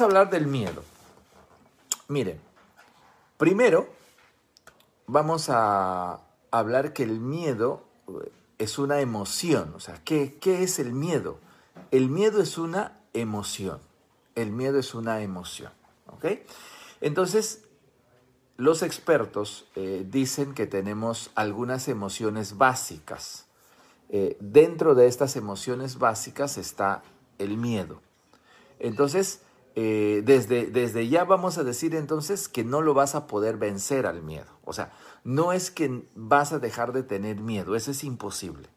hablar del miedo. Miren, primero vamos a hablar que el miedo eh, es una emoción. O sea, ¿qué, qué es el miedo? El miedo es una emoción. El miedo es una emoción. ¿Ok? Entonces, los expertos eh, dicen que tenemos algunas emociones básicas. Eh, dentro de estas emociones básicas está el miedo. Entonces, eh, desde, desde ya vamos a decir entonces que no lo vas a poder vencer al miedo. O sea, no es que vas a dejar de tener miedo, eso es imposible.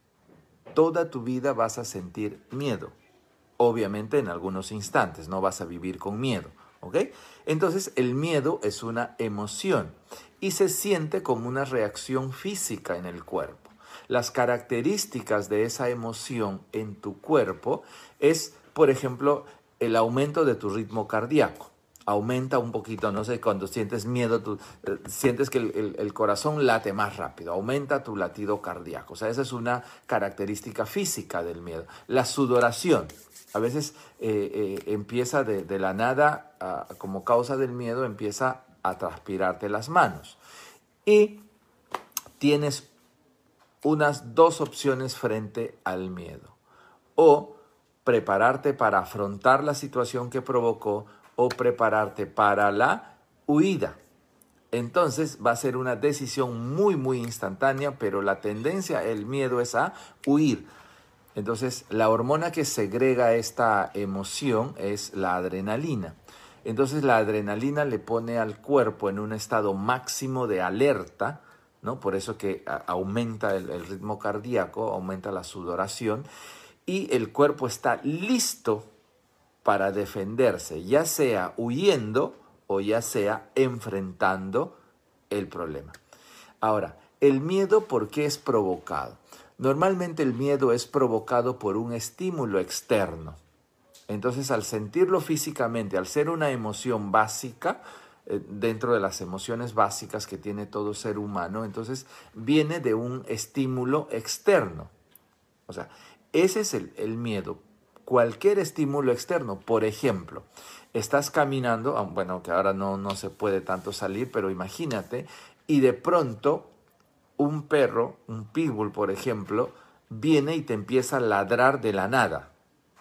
Toda tu vida vas a sentir miedo. Obviamente en algunos instantes, no vas a vivir con miedo. ¿Ok? Entonces el miedo es una emoción y se siente como una reacción física en el cuerpo. Las características de esa emoción en tu cuerpo es, por ejemplo, el aumento de tu ritmo cardíaco. Aumenta un poquito, no sé, cuando sientes miedo, tú, eh, sientes que el, corazón late más rápido, aumenta tu latido cardíaco. O sea, esa es una característica física del miedo. La sudoración, a veces eh, eh, empieza de, la nada, como causa del miedo, empieza a transpirarte las manos. Y tienes unas dos opciones frente al miedo. O prepararte para afrontar la situación que provocó o prepararte para la huida. Entonces va a ser una decisión muy, muy instantánea, pero la tendencia, el miedo es a huir. Entonces la hormona que segrega esta emoción es la adrenalina. Entonces la adrenalina le pone al cuerpo en un estado máximo de alerta, ¿no? Por eso que aumenta el ritmo cardíaco, aumenta la sudoración y el cuerpo está listo para defenderse, ya sea huyendo o ya sea enfrentando el problema. Ahora, el miedo, ¿por qué es provocado? Normalmente el miedo es provocado por un estímulo externo. Entonces, al sentirlo físicamente, al ser una emoción básica, eh, dentro de las emociones básicas que tiene todo ser humano, entonces viene de un estímulo externo. O sea, ese es el, miedo. Cualquier estímulo externo, por ejemplo, estás caminando, ah, bueno, que ahora no, no se puede tanto salir, pero imagínate, y de pronto un perro, un pitbull, por ejemplo, viene y te empieza a ladrar de la nada.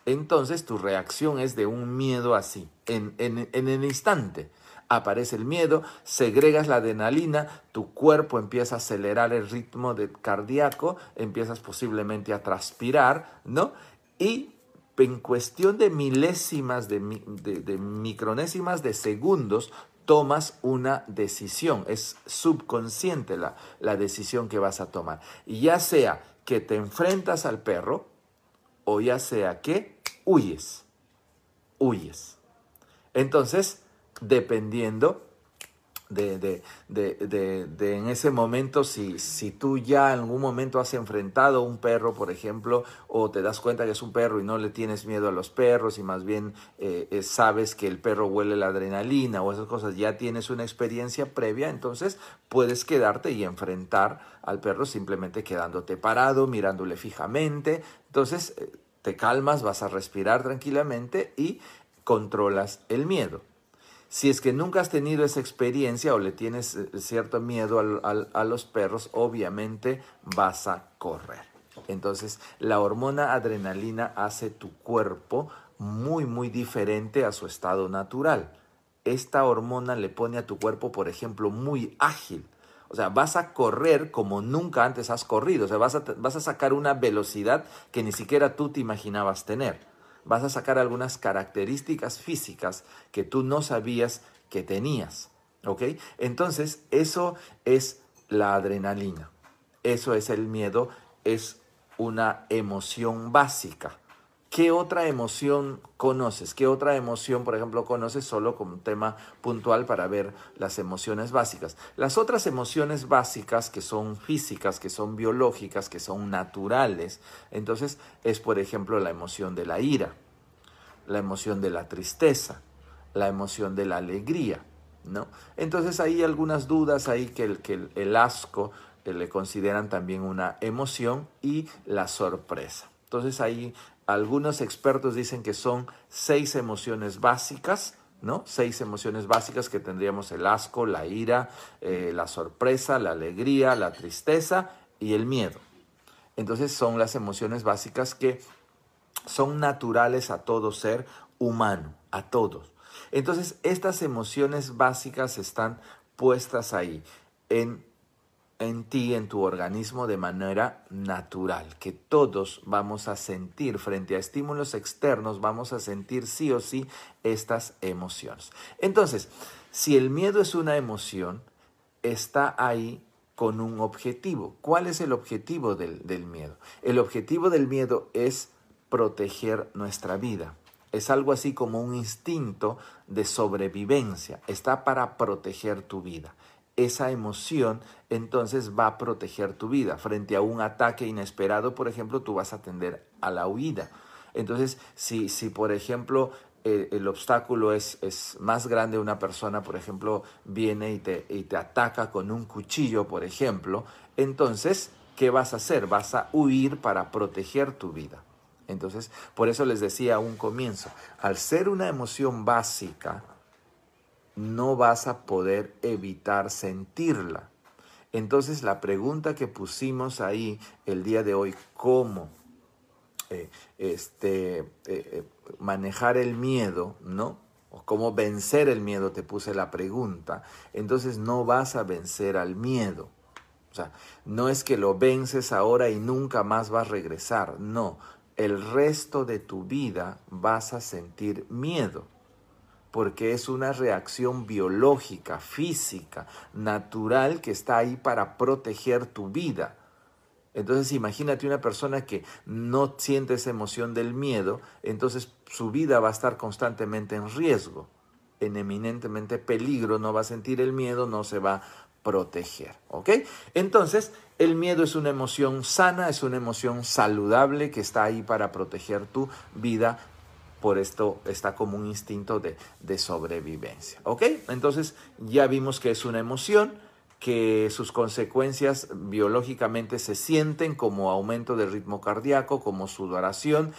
Entonces tu reacción es de un miedo así, en, en, en el instante aparece el miedo, segregas la adrenalina, tu cuerpo empieza a acelerar el ritmo de cardíaco, empiezas posiblemente a transpirar, ¿no? Y en cuestión de milésimas, de, micronésimas de segundos, tomas una decisión. Es subconsciente la, la decisión que vas a tomar. Y ya sea que te enfrentas al perro o ya sea que huyes. Huyes. Entonces, dependiendo de, de, de, de, en ese momento, si, si tú ya en algún momento has enfrentado un perro, por ejemplo, o te das cuenta que es un perro y no le tienes miedo a los perros y más bien eh, eh, sabes que el perro huele la adrenalina o esas cosas, ya tienes una experiencia previa, entonces puedes quedarte y enfrentar al perro simplemente quedándote parado, mirándole fijamente. Entonces eh, te calmas, vas a respirar tranquilamente y controlas el miedo. Si es que nunca has tenido esa experiencia o le tienes eh, cierto miedo a los perros, obviamente vas a correr. Entonces, la hormona adrenalina hace tu cuerpo muy, muy diferente a su estado natural. Esta hormona le pone a tu cuerpo, por ejemplo, muy ágil. O sea, vas a correr como nunca antes has corrido. O sea, vas a, vas a sacar una velocidad que ni siquiera tú te imaginabas tener vas a sacar algunas características físicas que tú no sabías que tenías. ¿Ok? Entonces, eso es la adrenalina. Eso es el miedo. Es una emoción básica. ¿Qué otra emoción conoces? ¿Qué otra emoción, por ejemplo, conoces solo como tema puntual para ver las emociones básicas? Las otras emociones básicas que son físicas, que son biológicas, que son naturales, entonces es, por ejemplo, la emoción de la ira, la emoción de la tristeza, la emoción de la alegría, ¿no? Entonces hay algunas dudas ahí que el, que el, asco que le consideran también una emoción y la sorpresa. Entonces ahí algunos expertos dicen que son seis emociones básicas, ¿no? Seis emociones básicas que tendríamos el asco, la ira, eh, la sorpresa, la alegría, la tristeza y el miedo. Entonces son las emociones básicas que son naturales a todo ser humano, a todos. Entonces estas emociones básicas están puestas ahí en en ti, en tu organismo de manera natural, que todos vamos a sentir frente a estímulos externos, vamos a sentir sí o sí estas emociones. Entonces, si el miedo es una emoción, está ahí con un objetivo. ¿Cuál es el objetivo del, del miedo? El objetivo del miedo es proteger nuestra vida. Es algo así como un instinto de sobrevivencia. Está para proteger tu vida esa emoción entonces va a proteger tu vida. Frente a un ataque inesperado, por ejemplo, tú vas a tender a la huida. Entonces, si, si por ejemplo, eh, el obstáculo es, es, más grande, una persona, por ejemplo, viene y te, y te ataca con un cuchillo, por ejemplo, entonces, ¿qué vas a hacer? Vas a huir para proteger tu vida. Entonces, por eso les decía a un comienzo, al ser una emoción básica, no vas a poder evitar sentirla. Entonces la pregunta que pusimos ahí el día de hoy, ¿cómo eh, este, eh, eh, manejar el miedo, ¿no? O cómo vencer el miedo, te puse la pregunta. Entonces no vas a vencer al miedo. O sea, no es que lo vences ahora y nunca más vas a regresar. No, el resto de tu vida vas a sentir miedo porque es una reacción biológica, física, natural que está ahí para proteger tu vida. Entonces imagínate una persona que no siente esa emoción del miedo, entonces su vida va a estar constantemente en riesgo, en eminentemente peligro, no va a sentir el miedo, no se va a proteger, ¿ok? Entonces, el miedo es una emoción sana, es una emoción saludable que está ahí para proteger tu vida por esto está como un instinto de, sobrevivencia. ¿Ok? Entonces ya vimos que es una emoción, que sus consecuencias biológicamente se sienten como aumento del ritmo cardíaco, como sudoración,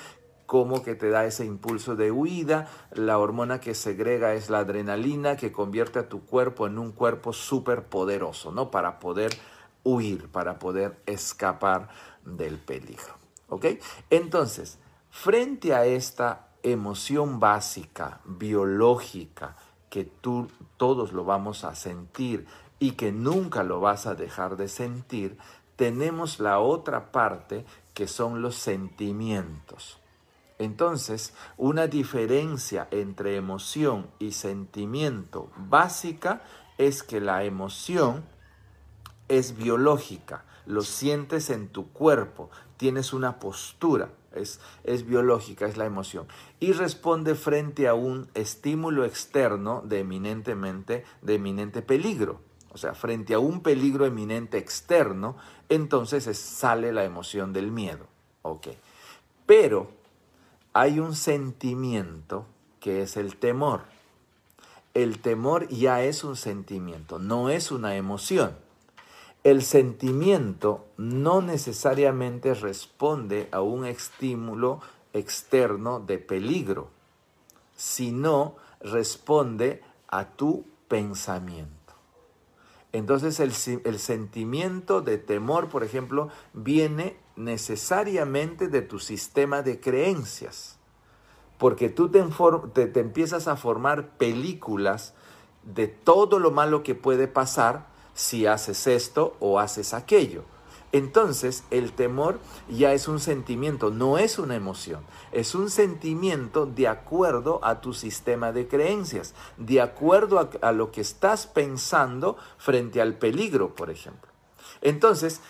como que te da ese impulso de huida, la hormona que segrega es la adrenalina que convierte a tu cuerpo en un cuerpo súper poderoso, ¿no? Para poder huir, para poder escapar del peligro, ¿ok? Entonces, frente a esta emoción básica, biológica, que tú todos lo vamos a sentir y que nunca lo vas a dejar de sentir, tenemos la otra parte que son los sentimientos. Entonces, una diferencia entre emoción y sentimiento básica es que la emoción es biológica, lo sientes en tu cuerpo, tienes una postura, es, es, biológica, es la emoción, y responde frente a un estímulo externo de eminentemente, de eminente peligro. O sea, frente a un peligro eminente externo, entonces sale la emoción del miedo. Ok. Pero hay un sentimiento que es el temor. El temor ya es un sentimiento, no es una emoción. El sentimiento no necesariamente responde a un estímulo externo de peligro, sino responde a tu pensamiento. Entonces el, sentimiento de temor, por ejemplo, viene necesariamente de tu sistema de creencias, porque tú te empiezas a formar películas de todo lo malo que puede pasar si haces esto o haces aquello. Entonces el temor ya es un sentimiento, no es una emoción, es un sentimiento de acuerdo a tu sistema de creencias, de acuerdo a, lo que estás pensando frente al peligro, por ejemplo. Entonces,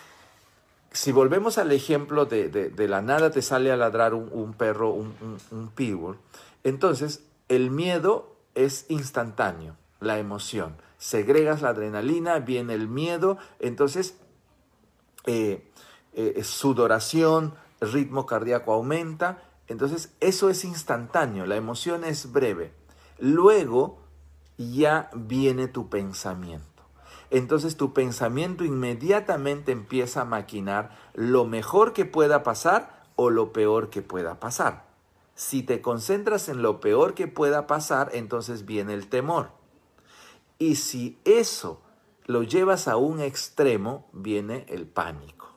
si volvemos al ejemplo de, la nada te sale a ladrar un, perro, un, un, un entonces el miedo es instantáneo, la emoción segregas la adrenalina, viene el miedo, entonces eh, eh, sudoración, ritmo cardíaco aumenta, entonces eso es instantáneo, la emoción es breve. Luego ya viene tu pensamiento. Entonces tu pensamiento inmediatamente empieza a maquinar lo mejor que pueda pasar o lo peor que pueda pasar. Si te concentras en lo peor que pueda pasar, entonces viene el temor. Y si eso lo llevas a un extremo, viene el pánico.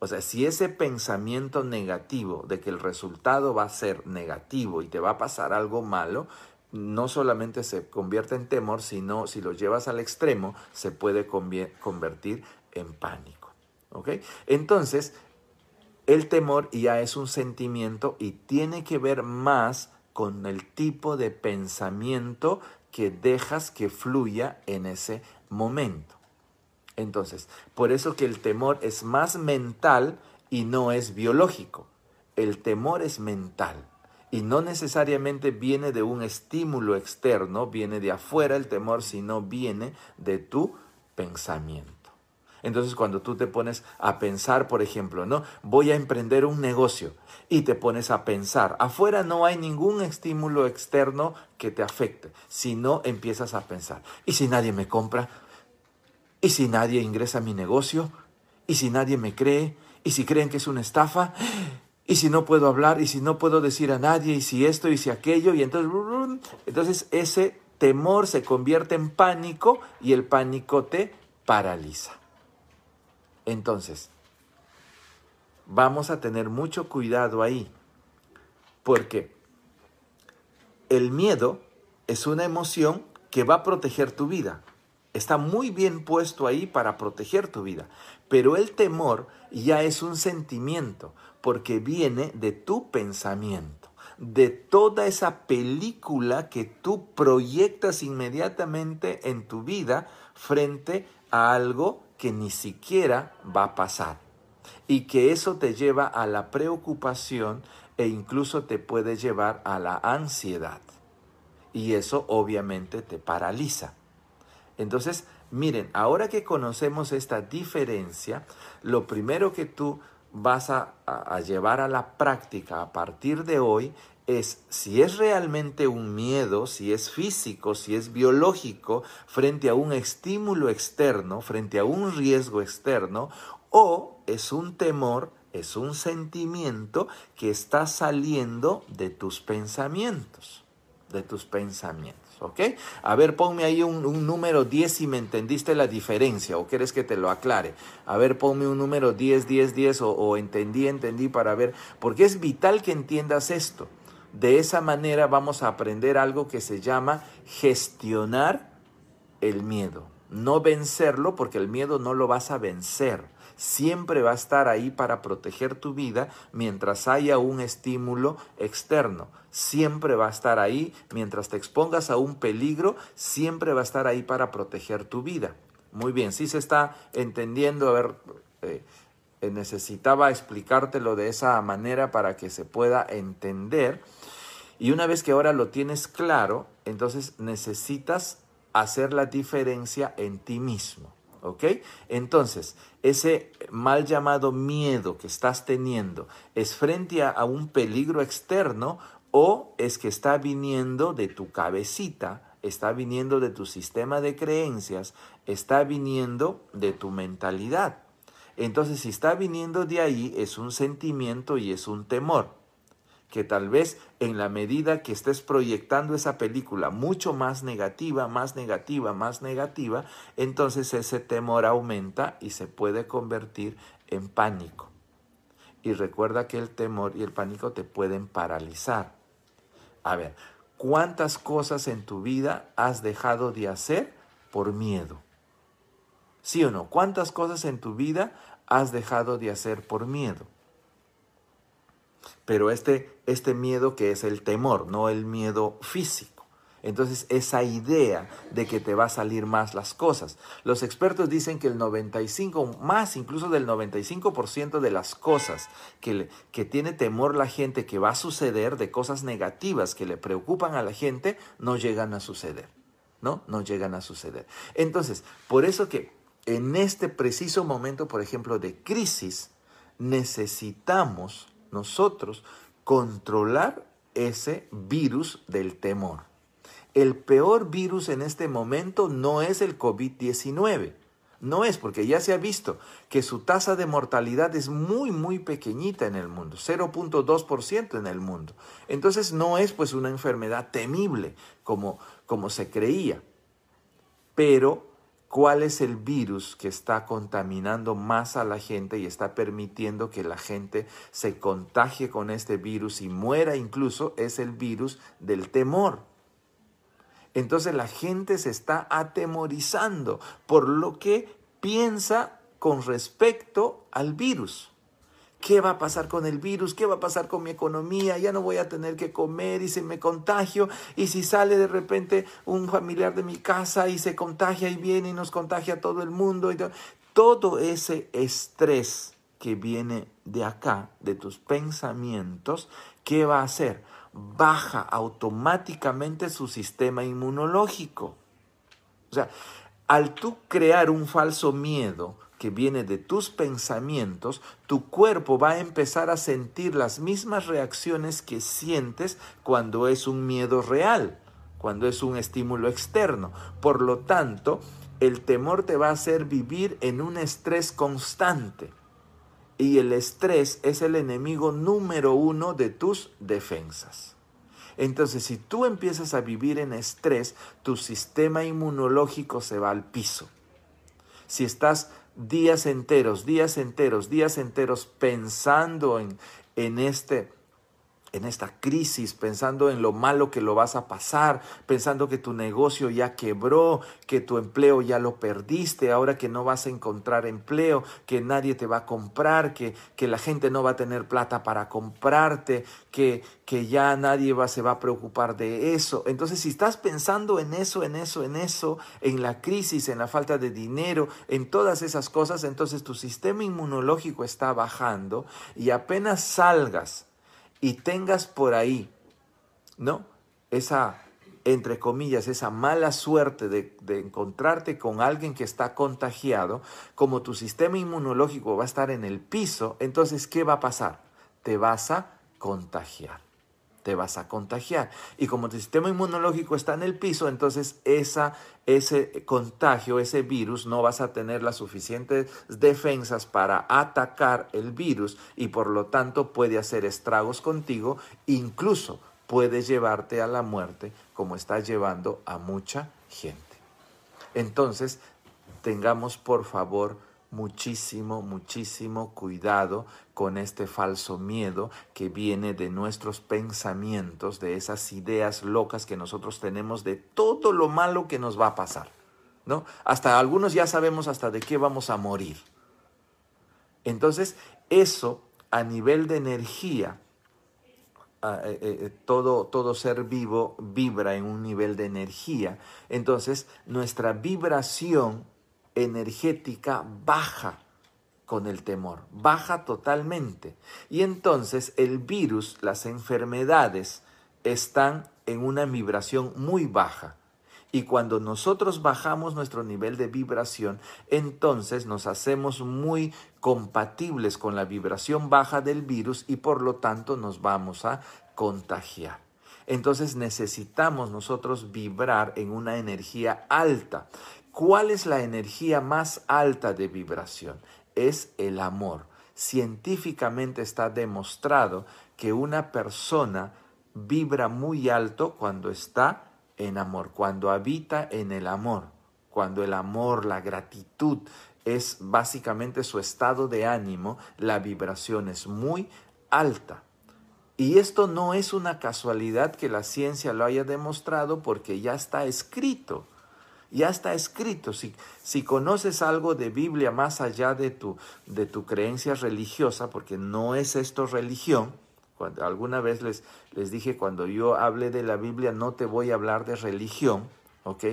O sea, si ese pensamiento negativo de que el resultado va a ser negativo y te va a pasar algo malo, no solamente se convierte en temor, sino si lo llevas al extremo, se puede convertir en pánico. ¿Ok? Entonces, el temor ya es un sentimiento y tiene que ver más con el tipo de pensamiento que dejas que fluya en ese momento. Entonces, por eso que el temor es más mental y no es biológico. El temor es mental y no necesariamente viene de un estímulo externo, viene de afuera el temor, sino viene de tu pensamiento. Entonces cuando tú te pones a pensar, por ejemplo, ¿no? Voy a emprender un negocio y te pones a pensar, afuera no hay ningún estímulo externo que te afecte, sino empiezas a pensar, ¿y si nadie me compra? ¿Y si nadie ingresa a mi negocio? ¿Y si nadie me cree? ¿Y si creen que es una estafa? ¿Y si no puedo hablar? ¿Y si no puedo decir a nadie? ¿Y si esto? ¿Y si aquello? Y entonces, entonces ese temor se convierte en pánico y el pánico te paraliza. Entonces, vamos a tener mucho cuidado ahí, porque el miedo es una emoción que va a proteger tu vida está muy bien puesto ahí para proteger tu vida. Pero el temor ya es un sentimiento porque viene de tu pensamiento, de toda esa película que tú proyectas inmediatamente en tu vida frente a algo que ni siquiera va a pasar. Y que eso te lleva a la preocupación e incluso te puede llevar a la ansiedad. Y eso obviamente te paraliza. Entonces, miren, ahora que conocemos esta diferencia, lo primero que tú vas a, llevar a la práctica a partir de hoy es si es realmente un miedo, si es físico, si es biológico, frente a un estímulo externo, frente a un riesgo externo, o es un temor, es un sentimiento que está saliendo de tus pensamientos, de tus pensamientos. ¿ok? A ver, ponme ahí un, número 10 si me entendiste la diferencia o quieres que te lo aclare. A ver, ponme un número 10, 10, 10 o, o entendí, entendí para ver, porque es vital que entiendas esto. De esa manera vamos a aprender algo que se llama gestionar el miedo. No vencerlo porque el miedo no lo vas a vencer siempre va a estar ahí para proteger tu vida mientras haya un estímulo externo. Siempre va a estar ahí mientras te expongas a un peligro, siempre va a estar ahí para proteger tu vida. Muy bien, si se está entendiendo, a ver, eh, eh, necesitaba explicártelo de esa manera para que se pueda entender. Y una vez que ahora lo tienes claro, entonces necesitas hacer la diferencia en ti mismo. ¿Ok? Entonces, ese mal llamado miedo que estás teniendo es frente a, un peligro externo o es que está viniendo de tu cabecita, está viniendo de tu sistema de creencias, está viniendo de tu mentalidad. Entonces, si está viniendo de ahí, es un sentimiento y es un temor que tal vez en la medida que estés proyectando esa película mucho más negativa, más negativa, más negativa, entonces ese temor aumenta y se puede convertir en pánico. Y recuerda que el temor y el pánico te pueden paralizar. A ver, ¿cuántas cosas en tu vida has dejado de hacer por miedo? ¿Sí o no? ¿Cuántas cosas en tu vida has dejado de hacer por miedo? Pero este, este miedo que es el temor, no el miedo físico. Entonces, esa idea de que te va a salir más las cosas. Los expertos dicen que el 95, más incluso del 95% de las cosas que, que tiene temor la gente que va a suceder, de cosas negativas que le preocupan a la gente, no llegan a suceder. ¿No? No llegan a suceder. Entonces, por eso que en este preciso momento, por ejemplo, de crisis, necesitamos nosotros controlar ese virus del temor. El peor virus en este momento no es el COVID-19, No es, porque ya se ha visto que su tasa de mortalidad es muy, muy pequeñita en el mundo, 0.2% en el mundo. Entonces no es pues una enfermedad temible como, como se creía. Pero, ¿cuál es el virus que está contaminando más a la gente y está permitiendo que la gente se contagie con este virus y muera incluso? Es el virus del temor. Entonces la gente se está atemorizando por lo que piensa con respecto al virus. ¿Qué va a pasar con el virus? ¿Qué va a pasar con mi economía? Ya no voy a tener que comer y se me contagio. Y si sale de repente un familiar de mi casa y se contagia y viene y nos contagia a todo el mundo. Y todo ese estrés que viene de acá, de tus pensamientos, ¿qué va a hacer? baja automáticamente su sistema inmunológico. O sea, al tú crear un falso miedo que viene de tus pensamientos, tu cuerpo va a empezar a sentir las mismas reacciones que sientes cuando es un miedo real, cuando es un estímulo externo. Por lo tanto, el temor te va a hacer vivir en un estrés constante. Y el estrés es el enemigo número uno de tus defensas. Entonces, si tú empiezas a vivir en estrés, tu sistema inmunológico se va al piso. Si estás días enteros, días enteros, días enteros pensando en, en este en esta crisis, pensando en lo malo que lo vas a pasar, pensando que tu negocio ya quebró, que tu empleo ya lo perdiste, ahora que no vas a encontrar empleo, que nadie te va a comprar, que, que la gente no va a tener plata para comprarte, que, que ya nadie va, se va a preocupar de eso. Entonces, si estás pensando en eso, en eso, en eso, en la crisis, en la falta de dinero, en todas esas cosas, entonces tu sistema inmunológico está bajando y apenas salgas y tengas por ahí, ¿no? Esa, entre comillas, esa mala suerte de, de, encontrarte con alguien que está contagiado, como tu sistema inmunológico va a estar en el piso, entonces, ¿qué va a pasar? Te vas a contagiar te vas a contagiar. Y como tu sistema inmunológico está en el piso, entonces esa, ese contagio, ese virus, no vas a tener las suficientes defensas para atacar el virus y por lo tanto puede hacer estragos contigo, incluso puede llevarte a la muerte como está llevando a mucha gente. Entonces, tengamos por favor muchísimo, muchísimo cuidado con este falso miedo que viene de nuestros pensamientos, de esas ideas locas que nosotros tenemos de todo lo malo que nos va a pasar. ¿no? Hasta algunos ya sabemos hasta de qué vamos a morir. Entonces, eso a nivel de energía, eh, eh, todo, todo ser vivo vibra en un nivel de energía. Entonces, nuestra vibración energética baja con el temor, baja totalmente. Y entonces el virus, las enfermedades, están en una vibración muy baja. Y cuando nosotros bajamos nuestro nivel de vibración, entonces nos hacemos muy compatibles con la vibración baja del virus y por lo tanto nos vamos a contagiar. Entonces necesitamos nosotros vibrar en una energía alta. ¿Cuál es la energía más alta de vibración? Es el amor. Científicamente está demostrado que una persona vibra muy alto cuando está en amor, cuando habita en el amor, cuando el amor, la gratitud es básicamente su estado de ánimo, la vibración es muy alta. Y esto no es una casualidad que la ciencia lo haya demostrado porque ya está escrito. Ya está escrito. Si, si conoces algo de Biblia más allá de tu, de tu creencia religiosa, porque no es esto religión, cuando, alguna vez les, les dije, cuando yo hable de la Biblia, no te voy a hablar de religión, ¿ok?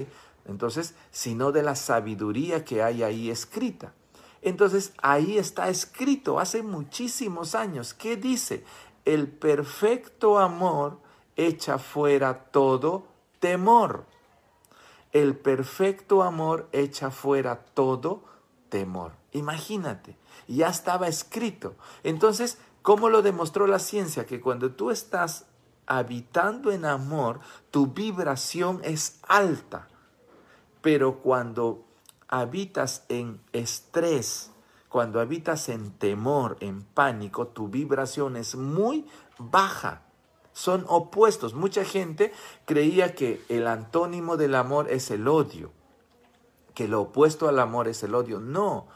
Entonces, sino de la sabiduría que hay ahí escrita. Entonces, ahí está escrito hace muchísimos años. ¿Qué dice? El perfecto amor echa fuera todo temor. El perfecto amor echa fuera todo temor. Imagínate, ya estaba escrito. Entonces, ¿cómo lo demostró la ciencia? Que cuando tú estás habitando en amor, tu vibración es alta. Pero cuando habitas en estrés, cuando habitas en temor, en pánico, tu vibración es muy baja. Son opuestos. Mucha gente creía que el antónimo del amor es el odio, que lo opuesto al amor es el odio. No,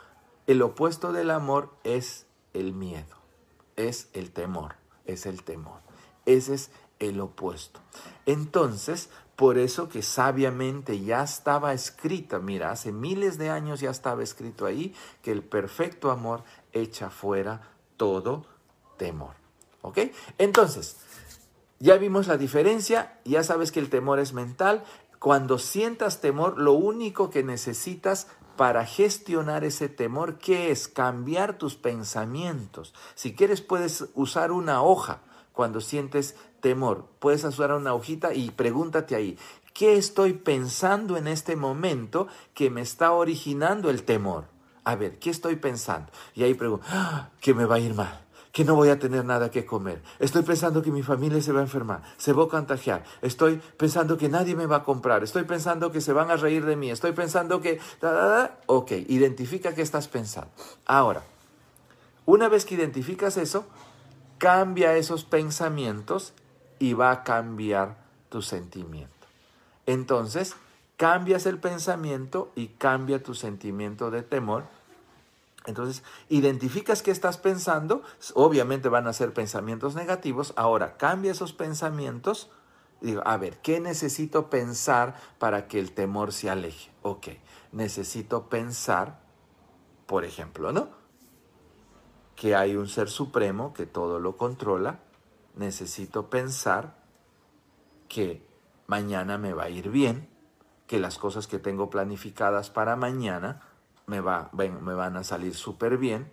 el opuesto del amor es el miedo, es el temor, es el temor. Ese es el opuesto. Entonces, por eso que sabiamente ya estaba escrito, mira, hace miles de años ya estaba escrito ahí que el perfecto amor echa fuera todo temor. ¿Ok? Entonces, ya vimos la diferencia, ya sabes que el temor es mental. Cuando sientas temor, lo único que necesitas para gestionar ese temor, ¿qué es? Cambiar tus pensamientos. Si quieres, puedes usar una hoja cuando sientes temor. Puedes usar una hojita y pregúntate ahí, ¿qué estoy pensando en este momento que me está originando el temor? A ver, ¿qué estoy pensando? Y ahí pregunto, ¡Ah! que me va a ir mal, que no voy a tener nada que comer. Estoy pensando que mi familia se va a enfermar, se va a contagiar. Estoy pensando que nadie me va a comprar. Estoy pensando que se van a reír de mí. Estoy pensando que... Ok, identifica qué estás pensando. Ahora, una vez que identificas eso, cambia esos pensamientos y va a cambiar tu sentimiento. Entonces, cambias el pensamiento y cambia tu sentimiento de temor. Entonces, identificas qué estás pensando, obviamente van a ser pensamientos negativos, ahora cambia esos pensamientos, digo, a ver, ¿qué necesito pensar para que el temor se aleje? Ok, necesito pensar, por ejemplo, ¿no? Que hay un ser supremo que todo lo controla, necesito pensar que mañana me va a ir bien, que las cosas que tengo planificadas para mañana me, va, me van a salir súper bien.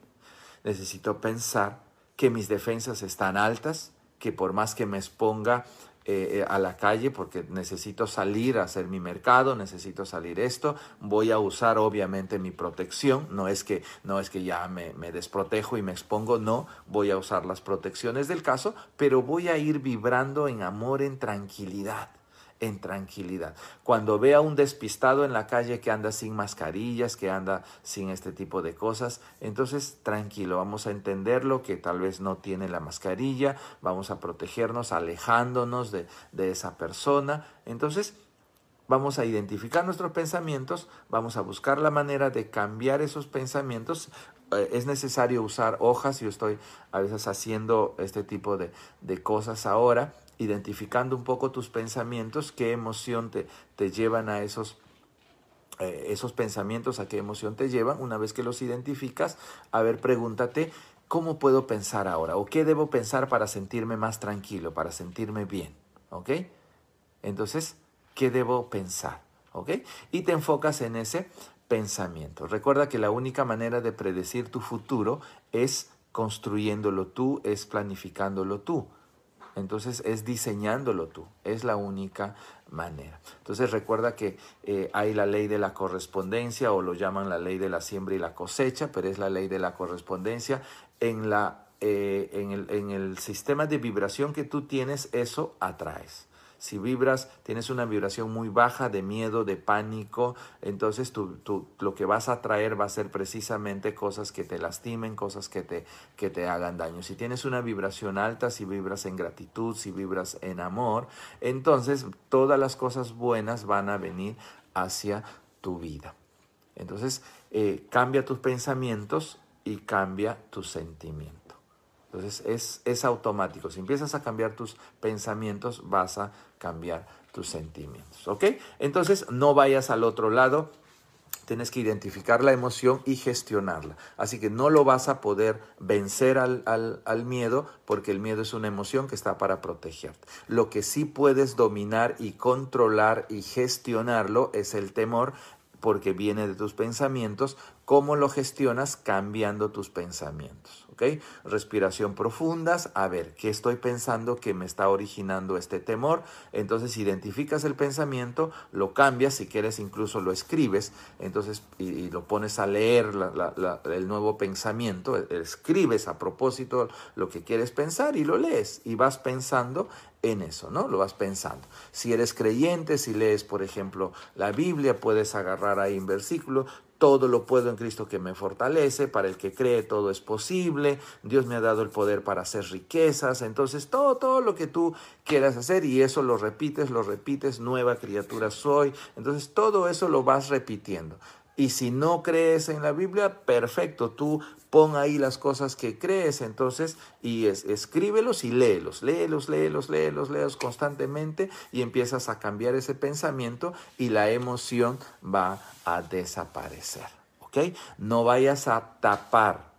Necesito pensar que mis defensas están altas, que por más que me exponga eh, eh, a la calle porque necesito salir a hacer mi mercado, necesito salir esto, voy a usar obviamente mi protección, no es que, no es que ya me, me desprotejo y me expongo, no, voy a usar las protecciones del caso, pero voy a ir vibrando en amor, en tranquilidad en tranquilidad. Cuando vea un despistado en la calle que anda sin mascarillas, que anda sin este tipo de cosas, entonces tranquilo, vamos a entenderlo que tal vez no tiene la mascarilla, vamos a protegernos alejándonos de, de esa persona. Entonces, vamos a identificar nuestros pensamientos, vamos a buscar la manera de cambiar esos pensamientos. Eh, es necesario usar hojas, yo estoy a veces haciendo este tipo de, de cosas ahora identificando un poco tus pensamientos, qué emoción te, te llevan a esos, eh, esos pensamientos, a qué emoción te llevan. Una vez que los identificas, a ver, pregúntate, ¿cómo puedo pensar ahora? ¿O qué debo pensar para sentirme más tranquilo, para sentirme bien? ¿Ok? Entonces, ¿qué debo pensar? ¿Ok? Y te enfocas en ese pensamiento. Recuerda que la única manera de predecir tu futuro es construyéndolo tú, es planificándolo tú. Entonces es diseñándolo tú, es la única manera. Entonces recuerda que eh, hay la ley de la correspondencia o lo llaman la ley de la siembra y la cosecha, pero es la ley de la correspondencia. En, la, eh, en, el, en el sistema de vibración que tú tienes, eso atraes. Si vibras, tienes una vibración muy baja de miedo, de pánico, entonces tú, lo que vas a traer va a ser precisamente cosas que te lastimen, cosas que te, que te hagan daño. Si tienes una vibración alta, si vibras en gratitud, si vibras en amor, entonces todas las cosas buenas van a venir hacia tu vida. Entonces, eh, cambia tus pensamientos y cambia tus sentimientos. Entonces es, es automático. Si empiezas a cambiar tus pensamientos, vas a cambiar tus sentimientos. ¿Ok? Entonces no vayas al otro lado. Tienes que identificar la emoción y gestionarla. Así que no lo vas a poder vencer al, al, al, miedo porque el miedo es una emoción que está para protegerte. Lo que sí puedes dominar y controlar y gestionarlo es el temor porque viene de tus pensamientos. ¿Cómo lo gestionas? Cambiando tus pensamientos. Respiración profundas, a ver, ¿qué estoy pensando que me está originando este temor? Entonces identificas el pensamiento, lo cambias, si quieres incluso lo escribes, entonces y, lo pones a leer el nuevo pensamiento, e, escribes a propósito lo que quieres pensar y lo lees y vas pensando en eso, ¿no? Lo vas pensando. Si eres creyente, si lees, por ejemplo, la Biblia, puedes agarrar ahí un versículo, todo lo puedo en Cristo que me fortalece, para el que cree todo es posible, Dios me ha dado el poder para hacer riquezas, entonces todo, todo lo que tú quieras hacer y eso lo repites, lo repites, nueva criatura soy, entonces todo eso lo vas repitiendo. Y si no crees en la Biblia, perfecto, tú pon ahí las cosas que crees, entonces, y escríbelos y léelos, léelos, léelos, léelos, léelos constantemente y empiezas a cambiar ese pensamiento y la emoción va a desaparecer, ¿ok? No vayas a tapar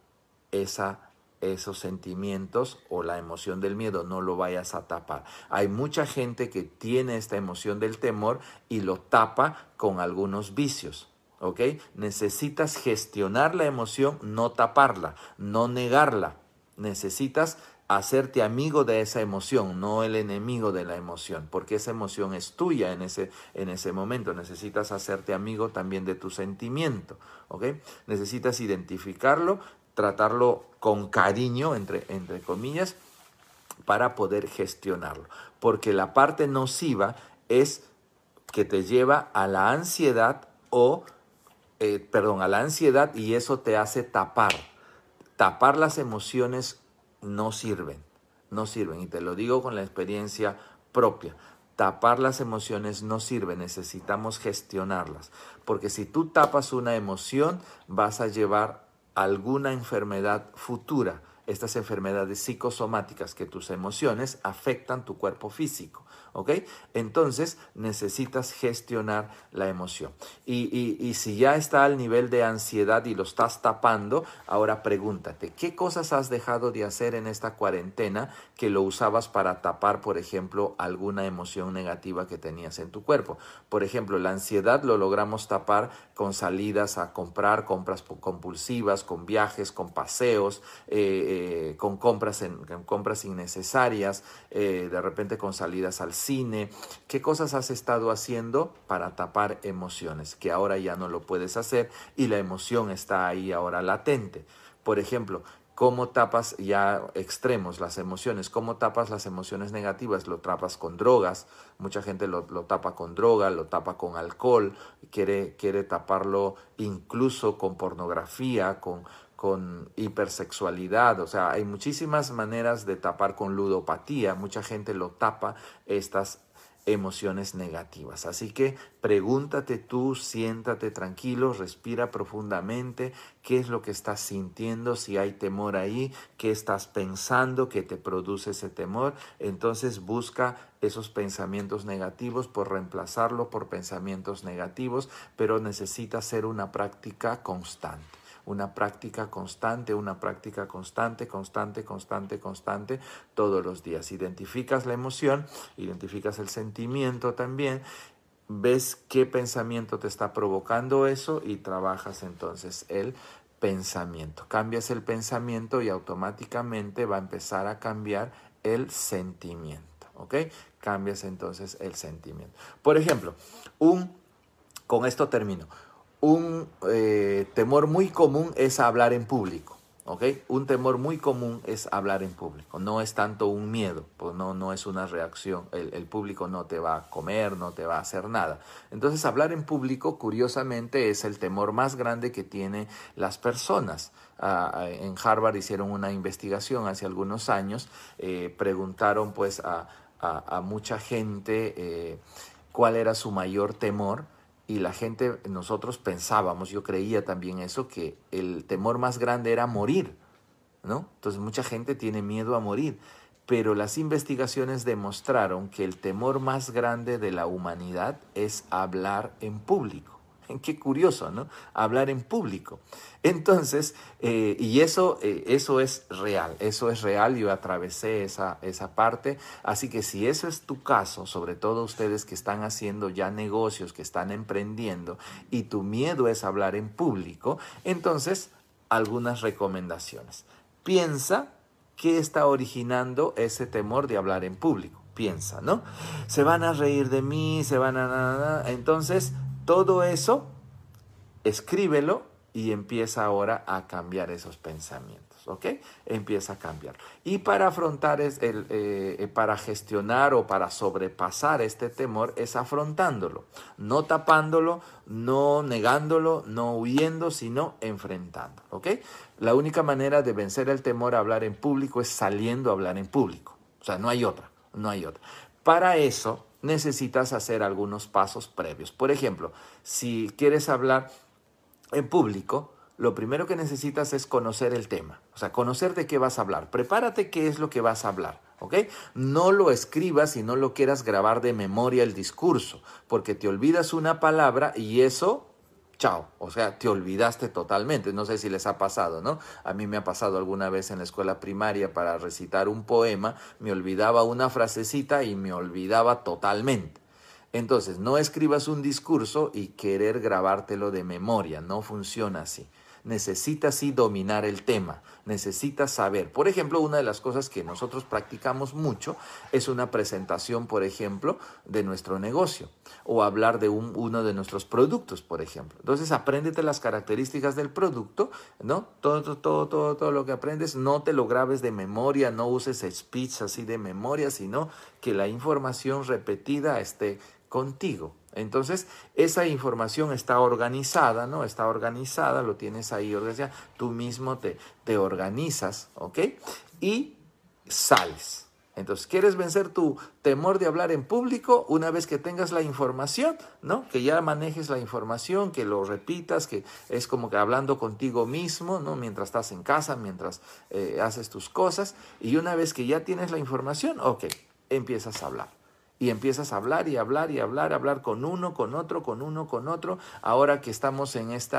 esa esos sentimientos o la emoción del miedo, no lo vayas a tapar. Hay mucha gente que tiene esta emoción del temor y lo tapa con algunos vicios. ¿Ok? Necesitas gestionar la emoción, no taparla, no negarla. Necesitas hacerte amigo de esa emoción, no el enemigo de la emoción, porque esa emoción es tuya en ese, en ese momento. Necesitas hacerte amigo también de tu sentimiento, ¿ok? Necesitas identificarlo, tratarlo con cariño, entre, entre comillas, para poder gestionarlo. Porque la parte nociva es que te lleva a la ansiedad o eh, perdón, a la ansiedad y eso te hace tapar. Tapar las emociones no sirven, no sirven. Y te lo digo con la experiencia propia. Tapar las emociones no sirve, necesitamos gestionarlas. Porque si tú tapas una emoción, vas a llevar alguna enfermedad futura. Estas enfermedades psicosomáticas que tus emociones afectan tu cuerpo físico. ¿Ok? Entonces necesitas gestionar la emoción. Y, si ya está al nivel de ansiedad y lo estás tapando, ahora pregúntate, ¿qué cosas has dejado de hacer en esta cuarentena que lo usabas para tapar, por ejemplo, alguna emoción negativa que tenías en tu cuerpo? Por ejemplo, la ansiedad lo logramos tapar con salidas a comprar, compras compulsivas, con viajes, con paseos, eh, eh, con, compras en, compras innecesarias, eh, de repente con salidas al cine, qué cosas has estado haciendo para tapar emociones, que ahora ya no lo puedes hacer y la emoción está ahí ahora latente. Por ejemplo, ¿Cómo tapas ya extremos las emociones? ¿Cómo tapas las emociones negativas? Lo tapas con drogas. Mucha gente lo, tapa con droga, lo tapa con alcohol, quiere, quiere taparlo incluso con pornografía, con, con hipersexualidad, o sea, hay muchísimas maneras de tapar con ludopatía, mucha gente lo tapa estas emociones negativas. Así que pregúntate tú, siéntate tranquilo, respira profundamente, qué es lo que estás sintiendo, si hay temor ahí, qué estás pensando que te produce ese temor. Entonces busca esos pensamientos negativos por reemplazarlo por pensamientos negativos, pero necesita ser una práctica constante una práctica constante, una práctica constante, constante, constante, constante, todos los días. Identificas la emoción, identificas el sentimiento también, ves qué pensamiento te está provocando eso y trabajas entonces el pensamiento. Cambias el pensamiento y automáticamente va a empezar a cambiar el sentimiento, ¿ok? Cambias entonces el sentimiento. Por ejemplo, un, con esto termino, un eh, temor muy común es hablar en público. ¿ok? Un temor muy común es hablar en público. No es tanto un miedo, pues no, no es una reacción. El, público no te va a comer, no te va a hacer nada. Entonces, hablar en público, curiosamente, es el temor más grande que tienen las personas. Ah, en Harvard hicieron una investigación hace algunos años, eh, preguntaron pues a, mucha gente eh, cuál era su mayor temor y la gente, nosotros pensábamos, yo creía también eso, que el temor más grande era morir, ¿no? Entonces mucha gente tiene miedo a morir, pero las investigaciones demostraron que el temor más grande de la humanidad es hablar en público. Qué curioso, ¿no? Hablar en público. Entonces, eh, y eso, eh, eso es real, eso es real, yo atravesé esa, esa parte, así que si eso es tu caso, sobre todo ustedes que están haciendo ya negocios, que están emprendiendo, y tu miedo es hablar en público, entonces, algunas recomendaciones. Piensa qué está originando ese temor de hablar en público. Piensa, ¿no? Se van a reír de mí, se van a... Entonces, todo eso, escríbelo y empieza ahora a cambiar esos pensamientos. ¿ok? Empieza a cambiar. Y para afrontar, es el, eh, eh, para gestionar o para sobrepasar este temor es afrontándolo, no tapándolo, no negándolo, no huyendo, sino enfrentando, ¿ok? La única manera de vencer el temor a hablar en público es saliendo a hablar en público. O sea, no hay otra, no hay otra. Para eso necesitas hacer algunos pasos previos. Por ejemplo, si quieres hablar en público, lo primero que necesitas es conocer el tema, o sea, conocer de qué vas a hablar. Prepárate qué es lo que vas a hablar, ¿ok? No lo escribas y no lo quieras grabar de memoria el discurso, porque te olvidas una palabra y eso, chao, o sea, te olvidaste totalmente. No sé si les ha pasado, ¿no? A mí me ha pasado alguna vez en la escuela primaria para recitar un poema, me olvidaba una frasecita y me olvidaba totalmente. Entonces, no escribas un discurso y querer grabártelo de memoria, no funciona así necesitas sí dominar el tema, necesitas saber. Por ejemplo, una de las cosas que nosotros practicamos mucho es una presentación, por ejemplo, de nuestro negocio o hablar de uno de nuestros productos, por ejemplo. Entonces, apréndete las características del producto, ¿no? Todo, todo, todo, todo lo que aprendes, no te lo grabes de memoria, no uses speech así de memoria, sino que la información repetida esté contigo. Entonces, esa información está organizada, ¿no? Está organizada, lo tienes ahí organizado, tú mismo te, te organizas, ¿ok? Y sales. Entonces, ¿quieres vencer tu temor de hablar en público una vez que tengas la información, ¿no? Que ya manejes la información, que lo repitas, que es como que hablando contigo mismo, ¿no? Mientras estás en casa, mientras eh, haces tus cosas. Y una vez que ya tienes la información, ok, empiezas a hablar y empiezas a hablar y hablar y hablar, hablar con uno, con otro, con uno, con otro. Ahora que estamos en este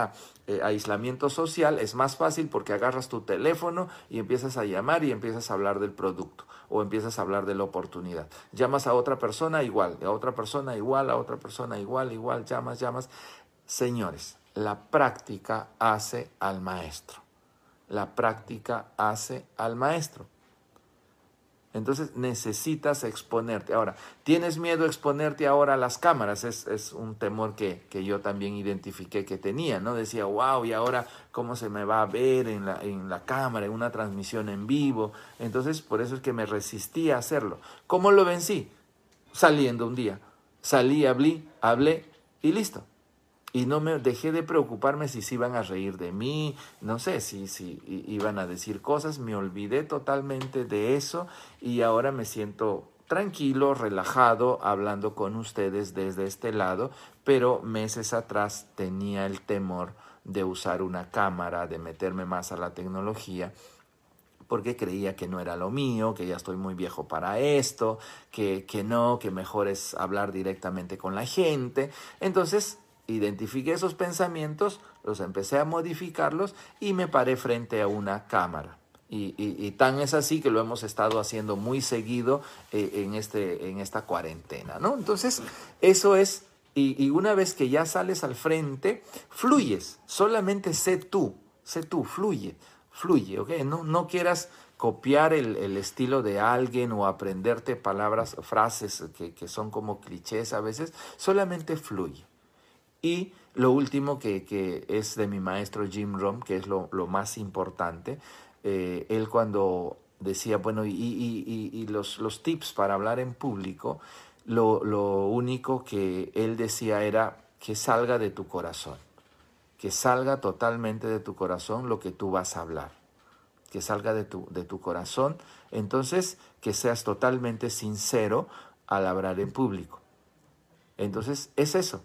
aislamiento social, es más fácil porque agarras tu teléfono y empiezas a llamar y empiezas a hablar del producto o empiezas a hablar de la oportunidad. Llamas a otra persona igual, a otra persona igual, a otra persona igual, igual, llamas, llamas. Señores, la práctica hace al maestro. La práctica hace al maestro. Entonces necesitas exponerte. Ahora, ¿tienes miedo a exponerte ahora a las cámaras? Es, un temor que, yo también identifiqué que tenía, ¿no? Decía, wow, y ahora cómo se me va a ver en la, en la cámara, en una transmisión en vivo. Entonces, por eso es que me resistí a hacerlo. ¿Cómo lo vencí? Saliendo un día. Salí, hablé, hablé y listo y no me dejé de preocuparme si se iban a reír de mí, no sé si, si iban a decir cosas, me olvidé totalmente de eso y ahora me siento tranquilo, relajado, hablando con ustedes desde este lado, pero meses atrás tenía el temor de usar una cámara, de meterme más a la tecnología porque creía que no era lo mío, que ya estoy muy viejo para esto, que, que no, que mejor es hablar directamente con la gente. Entonces identifiqué esos pensamientos, los empecé a modificarlos y me paré frente a una cámara. Y, tan es así que lo hemos estado haciendo muy seguido eh, en, este, en esta cuarentena, ¿no? Entonces, eso es, y, una vez que ya sales al frente, fluyes, solamente sé tú, sé tú, fluye, fluye, ¿ok? No, no quieras copiar el, estilo de alguien o aprenderte palabras, frases que, que son como clichés a veces, solamente fluye. Y lo último que, es de mi maestro Jim Rom, que es lo, más importante, eh, él cuando decía, bueno, y, los, los, tips para hablar en público, lo, lo único que él decía era que salga de tu corazón, que salga totalmente de tu corazón lo que tú vas a hablar, que salga de tu, de tu corazón, entonces que seas totalmente sincero al hablar en público. Entonces es eso,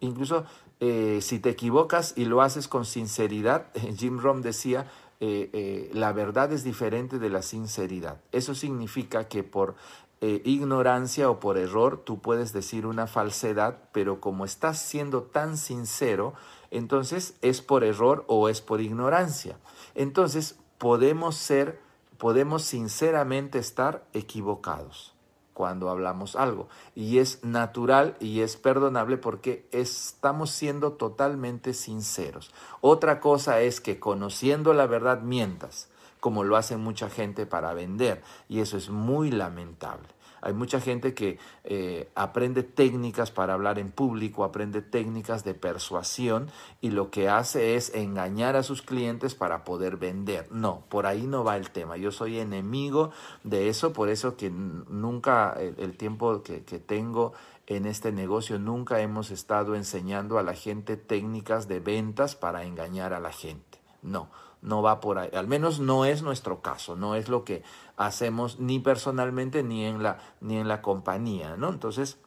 Incluso eh, si te equivocas y lo haces con sinceridad, Jim Rom decía, eh, eh, la verdad es diferente de la sinceridad. Eso significa que por ignorancia o por error tú puedes decir una falsedad, pero como estás siendo tan sincero, entonces es por error o es por ignorancia. Entonces podemos ser, podemos sinceramente estar equivocados cuando hablamos algo. Y es natural y es perdonable porque estamos siendo totalmente sinceros. Otra cosa es que conociendo la verdad mientas, como lo hace mucha gente para vender. Y eso es muy lamentable. Hay mucha gente que eh, aprende técnicas para hablar en público, aprende técnicas de persuasión y lo que hace es engañar a sus clientes para poder vender. No, por ahí no va el tema. Yo soy enemigo de eso, por eso que nunca el, tiempo que, que tengo en este negocio nunca hemos estado enseñando a la gente técnicas de ventas para engañar a la gente. No no va por ahí. Al menos no es nuestro caso, no es lo que hacemos ni personalmente ni en la, ni en la compañía, ¿no? Entonces,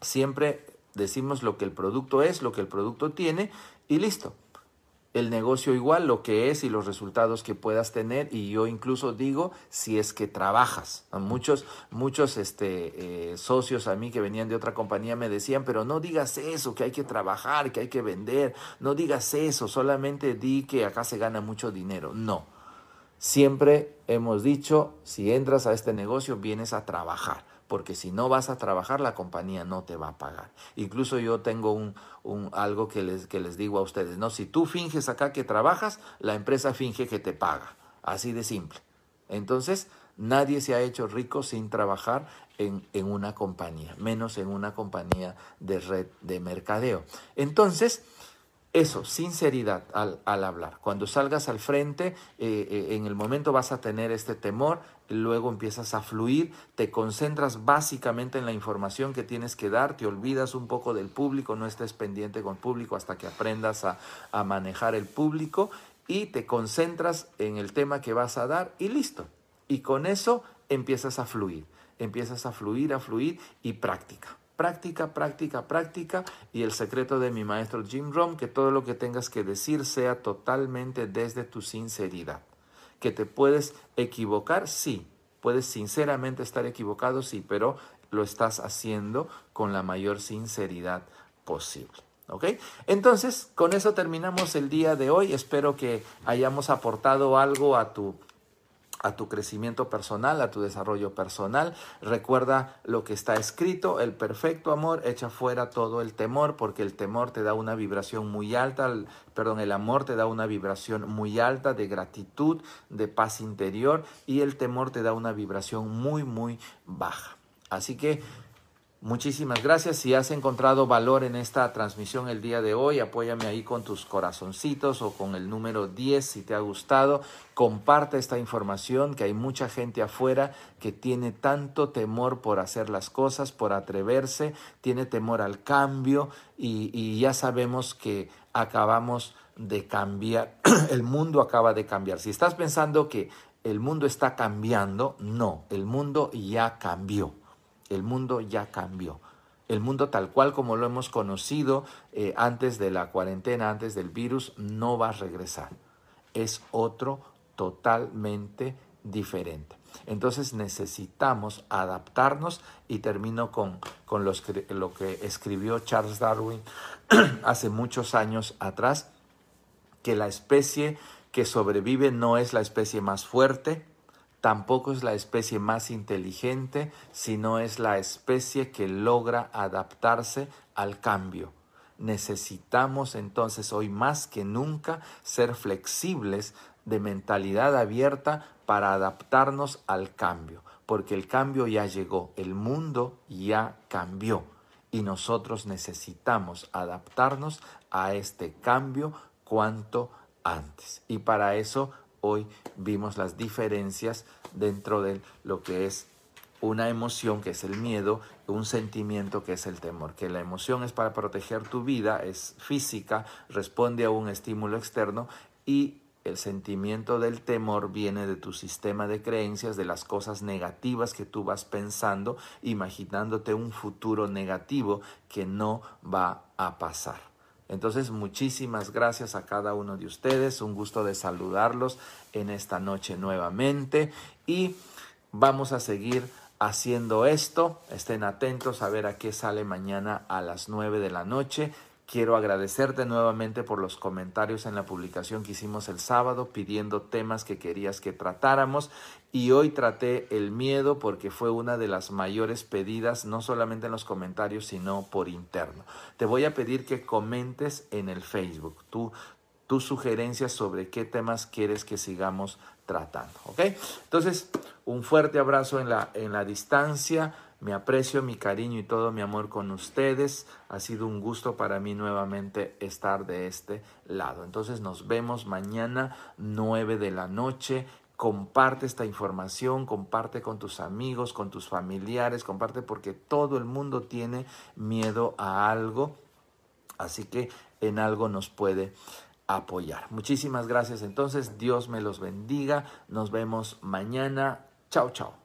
siempre decimos lo que el producto es, lo que el producto tiene y listo el negocio igual, lo que es y los resultados que puedas tener. Y yo incluso digo, si es que trabajas. Muchos, muchos este, eh, socios a mí que venían de otra compañía me decían, pero no digas eso, que hay que trabajar, que hay que vender. No digas eso, solamente di que acá se gana mucho dinero. No. Siempre hemos dicho, si entras a este negocio, vienes a trabajar porque si no vas a trabajar la compañía no te va a pagar. Incluso yo tengo un, algo que les, que les digo a ustedes, ¿no? Si tú finges acá que trabajas, la empresa finge que te paga, así de simple. Entonces, nadie se ha hecho rico sin trabajar en, en una compañía, menos en una compañía de red de mercadeo. Entonces, eso, sinceridad al, hablar. Cuando salgas al frente, eh, eh, en el momento vas a tener este temor, luego empiezas a fluir, te concentras básicamente en la información que tienes que dar, te olvidas un poco del público, no estés pendiente con público hasta que aprendas a, a manejar el público y te concentras en el tema que vas a dar y listo. Y con eso empiezas a fluir, empiezas a fluir, a fluir y práctica práctica, práctica, práctica y el secreto de mi maestro Jim Rohn, que todo lo que tengas que decir sea totalmente desde tu sinceridad. Que te puedes equivocar, sí, puedes sinceramente estar equivocado, sí, pero lo estás haciendo con la mayor sinceridad posible. ¿Ok? Entonces, con eso terminamos el día de hoy. Espero que hayamos aportado algo a tu a tu crecimiento personal, a tu desarrollo personal. Recuerda lo que está escrito, el perfecto amor echa fuera todo el temor, porque el temor te da una vibración muy alta, perdón, el amor te da una vibración muy alta de gratitud, de paz interior, y el temor te da una vibración muy, muy baja. Así que Muchísimas gracias. Si has encontrado valor en esta transmisión el día de hoy, apóyame ahí con tus corazoncitos o con el número 10 si te ha gustado. Comparte esta información que hay mucha gente afuera que tiene tanto temor por hacer las cosas, por atreverse, tiene temor al cambio y, y ya sabemos que acabamos de cambiar, el mundo acaba de cambiar. Si estás pensando que el mundo está cambiando, no, el mundo ya cambió el mundo ya cambió. El mundo tal cual como lo hemos conocido eh, antes de la cuarentena, antes del virus, no va a regresar. Es otro totalmente diferente. Entonces necesitamos adaptarnos y termino con, con lo que escribió Charles Darwin hace muchos años atrás, que la especie que sobrevive no es la especie más fuerte, Tampoco es la especie más inteligente, sino es la especie que logra adaptarse al cambio. Necesitamos entonces hoy más que nunca ser flexibles de mentalidad abierta para adaptarnos al cambio, porque el cambio ya llegó, el mundo ya cambió y nosotros necesitamos adaptarnos a este cambio cuanto antes. Y para eso hoy vimos las diferencias dentro de lo que es una emoción que es el miedo, un sentimiento que es el temor, que la emoción es para proteger tu vida, es física, responde a un estímulo externo y el sentimiento del temor viene de tu sistema de creencias, de las cosas negativas que tú vas pensando, imaginándote un futuro negativo que no va a pasar. Entonces, muchísimas gracias a cada uno de ustedes. Un gusto de saludarlos en esta noche nuevamente. Y vamos a seguir haciendo esto. Estén atentos a ver a qué sale mañana a las 9 de la noche. Quiero agradecerte nuevamente por los comentarios en la publicación que hicimos el sábado pidiendo temas que querías que tratáramos y hoy traté el miedo porque fue una de las mayores pedidas no solamente en los comentarios sino por interno. Te voy a pedir que comentes en el Facebook. Tú tus sugerencias sobre qué temas quieres que sigamos tratando. ¿Ok? Entonces, un fuerte abrazo en la, en la distancia. Mi aprecio, mi cariño y todo mi amor con ustedes. Ha sido un gusto para mí nuevamente estar de este lado. Entonces nos vemos mañana 9 de la noche. Comparte esta información, comparte con tus amigos, con tus familiares, comparte porque todo el mundo tiene miedo a algo. Así que en algo nos puede apoyar. Muchísimas gracias entonces. Dios me los bendiga. Nos vemos mañana. Chao, chao.